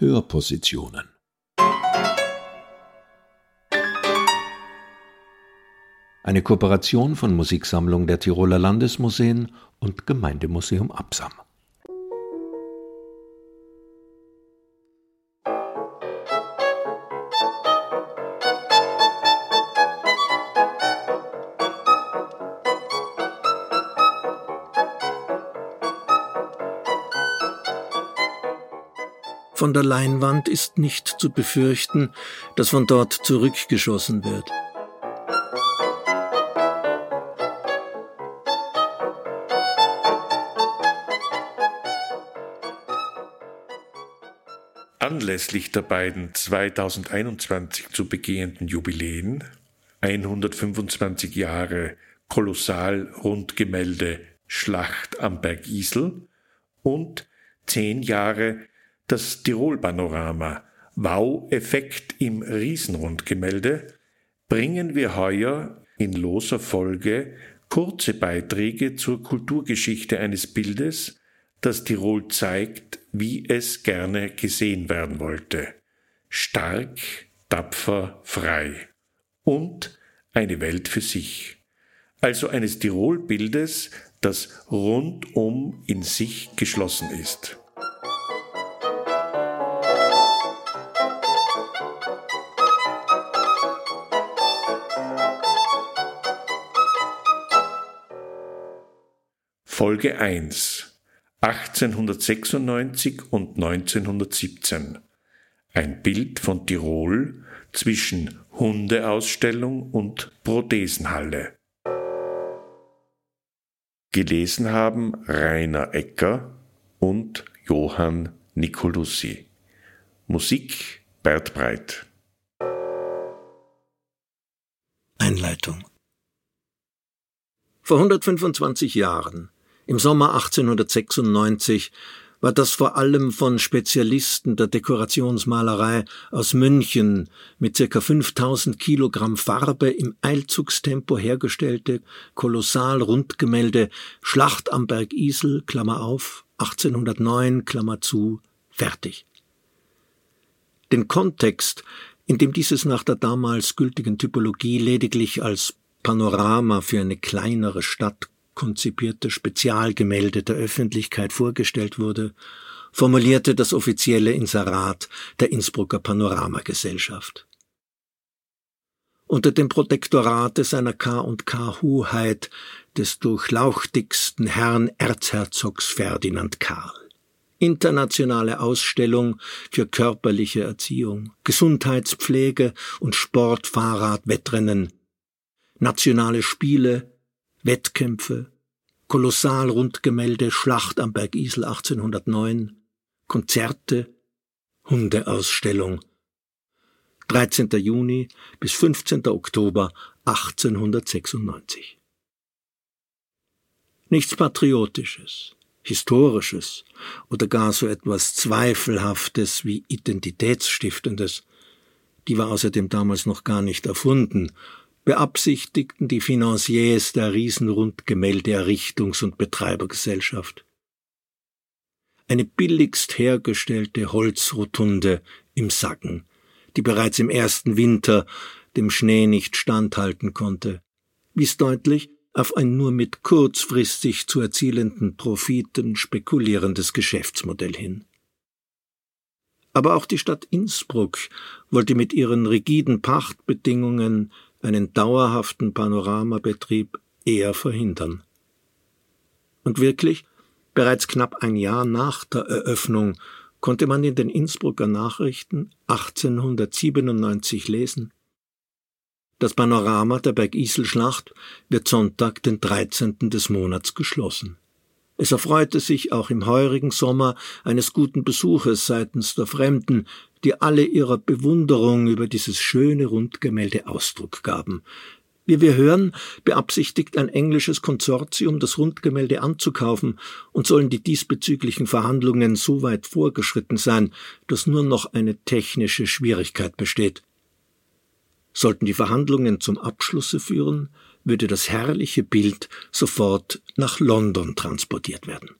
Hörpositionen. Eine Kooperation von Musiksammlung der Tiroler Landesmuseen und Gemeindemuseum Absam. Von der Leinwand ist nicht zu befürchten, dass von dort zurückgeschossen wird. Anlässlich der beiden 2021 zu begehenden Jubiläen 125 Jahre Kolossal-Rundgemälde Schlacht am Berg Isel und 10 Jahre das Tirol-Panorama Wow-Effekt im Riesenrundgemälde bringen wir heuer in loser Folge kurze Beiträge zur Kulturgeschichte eines Bildes, das Tirol zeigt, wie es gerne gesehen werden wollte. Stark, tapfer, frei. Und eine Welt für sich. Also eines Tirol-Bildes, das rundum in sich geschlossen ist. Folge 1 1896 und 1917 Ein Bild von Tirol zwischen Hundeausstellung und Prothesenhalle. Gelesen haben Rainer Ecker und Johann Nicolussi. Musik Bert Breit. Einleitung Vor 125 Jahren im Sommer 1896 war das vor allem von Spezialisten der Dekorationsmalerei aus München mit circa 5000 Kilogramm Farbe im Eilzugstempo hergestellte Kolossal-Rundgemälde Schlacht am Berg Isel, Klammer auf, 1809, Klammer zu, fertig. Den Kontext, in dem dieses nach der damals gültigen Typologie lediglich als Panorama für eine kleinere Stadt konzipierte Spezialgemälde der Öffentlichkeit vorgestellt wurde, formulierte das offizielle Inserat der Innsbrucker Panoramagesellschaft. Unter dem Protektorate seiner K&K Hoheit des durchlauchtigsten Herrn Erzherzogs Ferdinand Karl. Internationale Ausstellung für körperliche Erziehung, Gesundheitspflege und Sportfahrradwettrennen, nationale Spiele, Wettkämpfe, Kolossalrundgemälde Schlacht am Berg Isel 1809, Konzerte, Hundeausstellung. 13. Juni bis 15. Oktober 1896. Nichts Patriotisches, Historisches oder gar so etwas Zweifelhaftes wie Identitätsstiftendes. Die war außerdem damals noch gar nicht erfunden beabsichtigten die Financiers der Riesenrundgemälde-Errichtungs- und Betreibergesellschaft. Eine billigst hergestellte Holzrotunde im Sacken, die bereits im ersten Winter dem Schnee nicht standhalten konnte, wies deutlich auf ein nur mit kurzfristig zu erzielenden Profiten spekulierendes Geschäftsmodell hin. Aber auch die Stadt Innsbruck wollte mit ihren rigiden Pachtbedingungen einen dauerhaften Panoramabetrieb eher verhindern. Und wirklich, bereits knapp ein Jahr nach der Eröffnung konnte man in den Innsbrucker Nachrichten 1897 lesen. Das Panorama der Bergisel-Schlacht wird Sonntag, den 13. des Monats geschlossen. Es erfreute sich auch im heurigen Sommer eines guten Besuches seitens der Fremden, die alle ihrer Bewunderung über dieses schöne Rundgemälde Ausdruck gaben. Wie wir hören, beabsichtigt ein englisches Konsortium, das Rundgemälde anzukaufen, und sollen die diesbezüglichen Verhandlungen so weit vorgeschritten sein, dass nur noch eine technische Schwierigkeit besteht. Sollten die Verhandlungen zum Abschlusse führen, würde das herrliche Bild sofort nach London transportiert werden.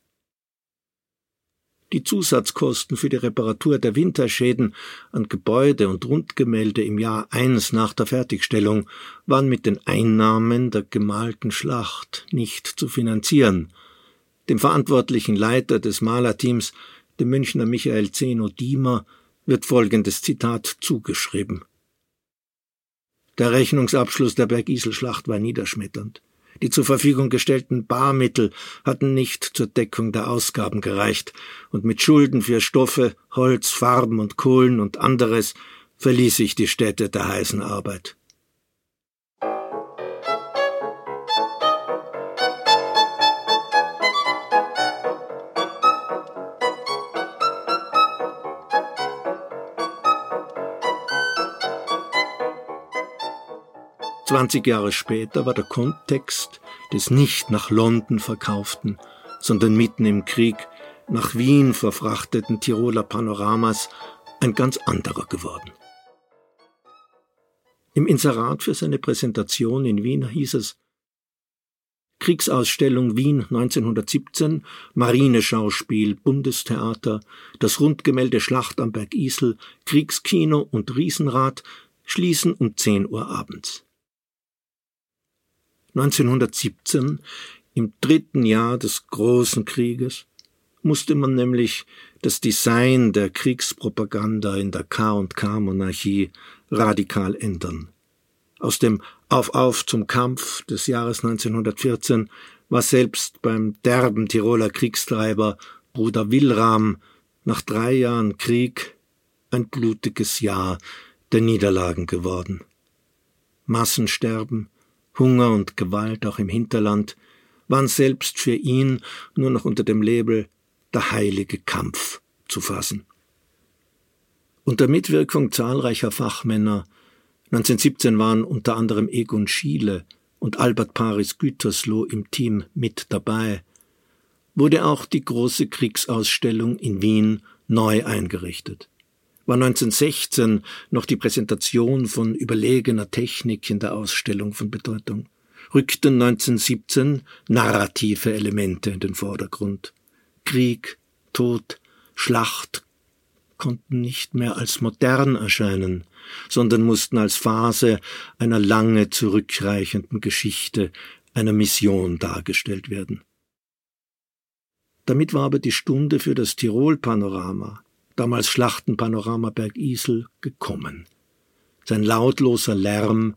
Die Zusatzkosten für die Reparatur der Winterschäden an Gebäude und Rundgemälde im Jahr eins nach der Fertigstellung waren mit den Einnahmen der gemalten Schlacht nicht zu finanzieren. Dem verantwortlichen Leiter des Malerteams, dem Münchner Michael Zeno Diemer, wird folgendes Zitat zugeschrieben. Der Rechnungsabschluss der Bergisel-Schlacht war niederschmetternd. Die zur Verfügung gestellten Barmittel hatten nicht zur Deckung der Ausgaben gereicht, und mit Schulden für Stoffe, Holz, Farben und Kohlen und anderes verließ ich die Stätte der heißen Arbeit. 20 Jahre später war der Kontext des nicht nach London verkauften, sondern mitten im Krieg nach Wien verfrachteten Tiroler Panoramas ein ganz anderer geworden. Im Inserat für seine Präsentation in Wien hieß es Kriegsausstellung Wien 1917, Marineschauspiel, Bundestheater, das Rundgemälde Schlacht am Berg Isel, Kriegskino und Riesenrad schließen um 10 Uhr abends. 1917, im dritten Jahr des großen Krieges, musste man nämlich das Design der Kriegspropaganda in der K&K-Monarchie radikal ändern. Aus dem Auf-Auf zum Kampf des Jahres 1914 war selbst beim derben Tiroler Kriegstreiber Bruder Wilram nach drei Jahren Krieg ein blutiges Jahr der Niederlagen geworden. Massensterben, Hunger und Gewalt auch im Hinterland waren selbst für ihn nur noch unter dem Label der heilige Kampf zu fassen. Unter Mitwirkung zahlreicher Fachmänner 1917 waren unter anderem Egon Schiele und Albert Paris Gütersloh im Team mit dabei, wurde auch die große Kriegsausstellung in Wien neu eingerichtet war 1916 noch die Präsentation von überlegener Technik in der Ausstellung von Bedeutung, rückten 1917 narrative Elemente in den Vordergrund. Krieg, Tod, Schlacht konnten nicht mehr als modern erscheinen, sondern mussten als Phase einer lange zurückreichenden Geschichte, einer Mission dargestellt werden. Damit war aber die Stunde für das Tirol-Panorama, damals Schlachtenpanorama Bergisel, gekommen. Sein lautloser Lärm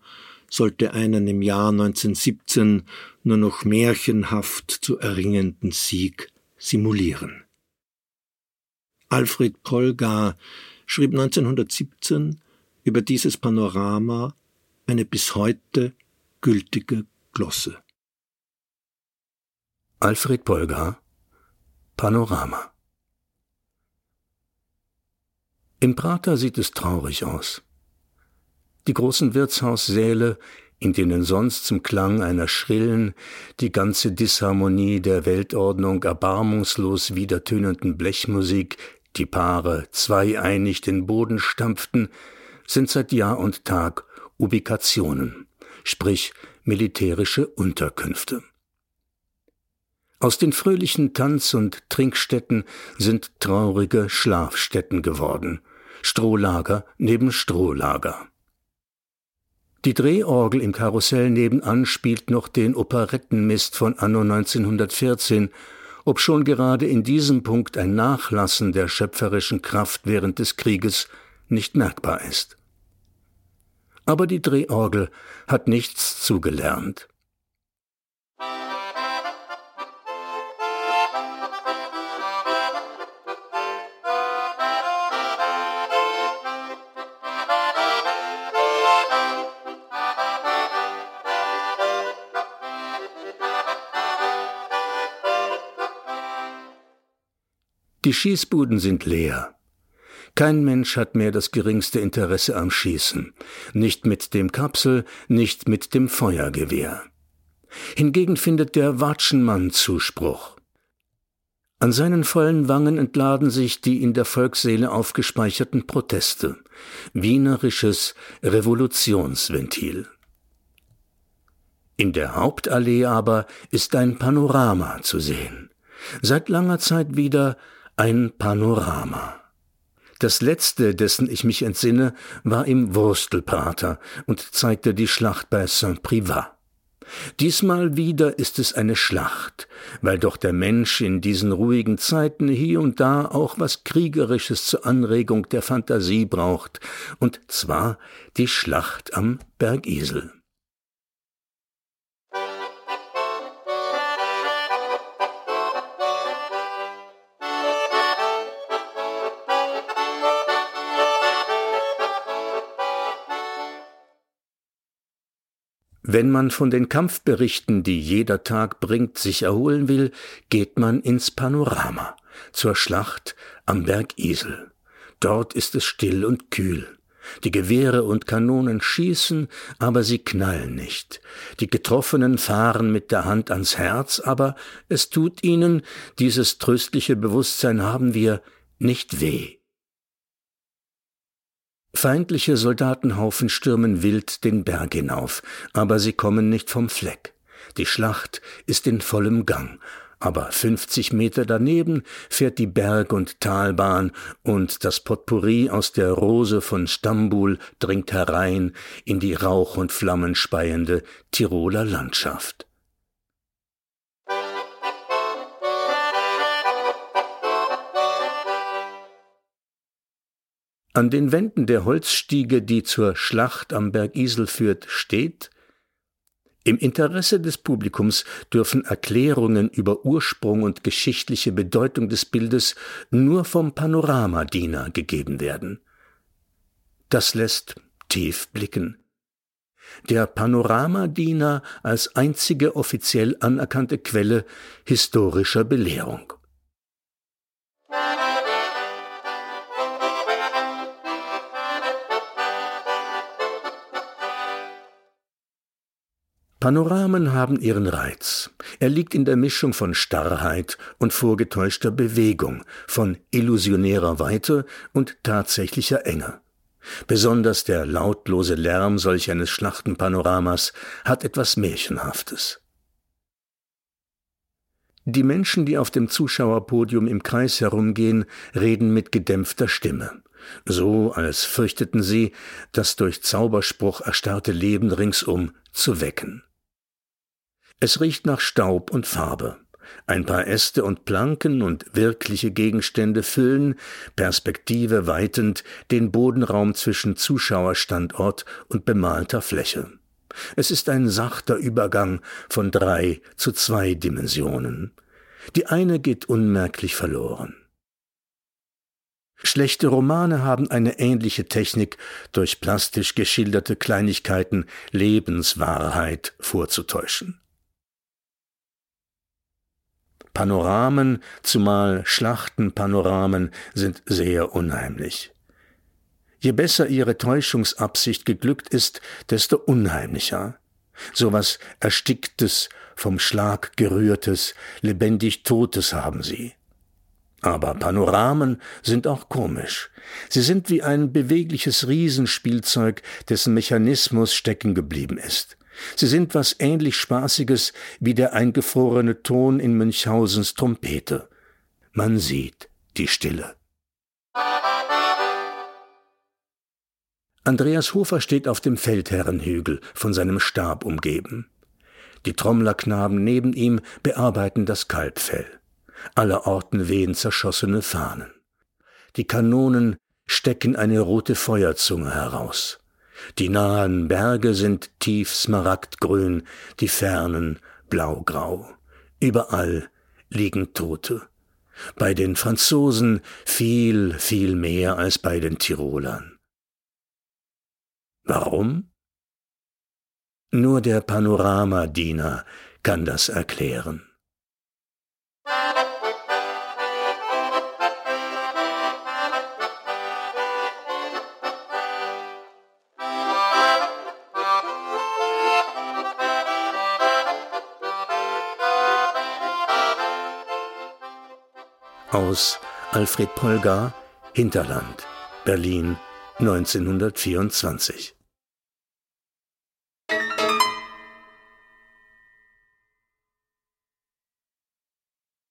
sollte einen im Jahr 1917 nur noch märchenhaft zu erringenden Sieg simulieren. Alfred Polgar schrieb 1917 über dieses Panorama eine bis heute gültige Glosse. Alfred Polgar Panorama Im Prater sieht es traurig aus. Die großen Wirtshaussäle, in denen sonst zum Klang einer schrillen, die ganze Disharmonie der Weltordnung erbarmungslos wiedertönenden Blechmusik die Paare zweieinig den Boden stampften, sind seit Jahr und Tag Ubikationen, sprich militärische Unterkünfte. Aus den fröhlichen Tanz- und Trinkstätten sind traurige Schlafstätten geworden, Strohlager neben Strohlager. Die Drehorgel im Karussell nebenan spielt noch den Operettenmist von anno 1914, obschon gerade in diesem Punkt ein Nachlassen der schöpferischen Kraft während des Krieges nicht merkbar ist. Aber die Drehorgel hat nichts zugelernt. Die Schießbuden sind leer. Kein Mensch hat mehr das geringste Interesse am Schießen, nicht mit dem Kapsel, nicht mit dem Feuergewehr. Hingegen findet der Watschenmann Zuspruch. An seinen vollen Wangen entladen sich die in der Volksseele aufgespeicherten Proteste, wienerisches Revolutionsventil. In der Hauptallee aber ist ein Panorama zu sehen. Seit langer Zeit wieder ein Panorama. Das letzte, dessen ich mich entsinne, war im Wurstelprater und zeigte die Schlacht bei Saint-Privat. Diesmal wieder ist es eine Schlacht, weil doch der Mensch in diesen ruhigen Zeiten hier und da auch was Kriegerisches zur Anregung der Fantasie braucht, und zwar die Schlacht am Bergisel. Wenn man von den Kampfberichten, die jeder Tag bringt, sich erholen will, geht man ins Panorama, zur Schlacht am Berg Isel. Dort ist es still und kühl. Die Gewehre und Kanonen schießen, aber sie knallen nicht. Die Getroffenen fahren mit der Hand ans Herz, aber es tut ihnen, dieses tröstliche Bewusstsein haben wir, nicht weh. Feindliche Soldatenhaufen stürmen wild den Berg hinauf, aber sie kommen nicht vom Fleck. Die Schlacht ist in vollem Gang, aber fünfzig Meter daneben fährt die Berg- und Talbahn und das Potpourri aus der Rose von Stambul dringt herein in die Rauch und Flammen speiende Tiroler Landschaft. An den Wänden der Holzstiege, die zur Schlacht am Berg Isel führt, steht Im Interesse des Publikums dürfen Erklärungen über Ursprung und geschichtliche Bedeutung des Bildes nur vom Panoramadiener gegeben werden. Das lässt tief blicken. Der Panoramadiener als einzige offiziell anerkannte Quelle historischer Belehrung. Panoramen haben ihren Reiz. Er liegt in der Mischung von Starrheit und vorgetäuschter Bewegung, von illusionärer Weite und tatsächlicher Enge. Besonders der lautlose Lärm solch eines Schlachtenpanoramas hat etwas Märchenhaftes. Die Menschen, die auf dem Zuschauerpodium im Kreis herumgehen, reden mit gedämpfter Stimme, so als fürchteten sie, das durch Zauberspruch erstarrte Leben ringsum zu wecken. Es riecht nach Staub und Farbe. Ein paar Äste und Planken und wirkliche Gegenstände füllen, Perspektive weitend, den Bodenraum zwischen Zuschauerstandort und bemalter Fläche. Es ist ein sachter Übergang von drei zu zwei Dimensionen. Die eine geht unmerklich verloren. Schlechte Romane haben eine ähnliche Technik, durch plastisch geschilderte Kleinigkeiten Lebenswahrheit vorzutäuschen. Panoramen, zumal Schlachtenpanoramen, sind sehr unheimlich. Je besser ihre Täuschungsabsicht geglückt ist, desto unheimlicher. So was Ersticktes, vom Schlag gerührtes, lebendig Totes haben sie. Aber Panoramen sind auch komisch. Sie sind wie ein bewegliches Riesenspielzeug, dessen Mechanismus stecken geblieben ist. Sie sind was ähnlich Spaßiges wie der eingefrorene Ton in Münchhausens Trompete. Man sieht die Stille. Andreas Hofer steht auf dem Feldherrenhügel, von seinem Stab umgeben. Die Trommlerknaben neben ihm bearbeiten das Kalbfell. Allerorten wehen zerschossene Fahnen. Die Kanonen stecken eine rote Feuerzunge heraus. Die nahen Berge sind tief smaragdgrün, die fernen blaugrau. Überall liegen Tote. Bei den Franzosen viel, viel mehr als bei den Tirolern. Warum? Nur der Panoramadiener kann das erklären. Aus Alfred Polgar Hinterland, Berlin 1924.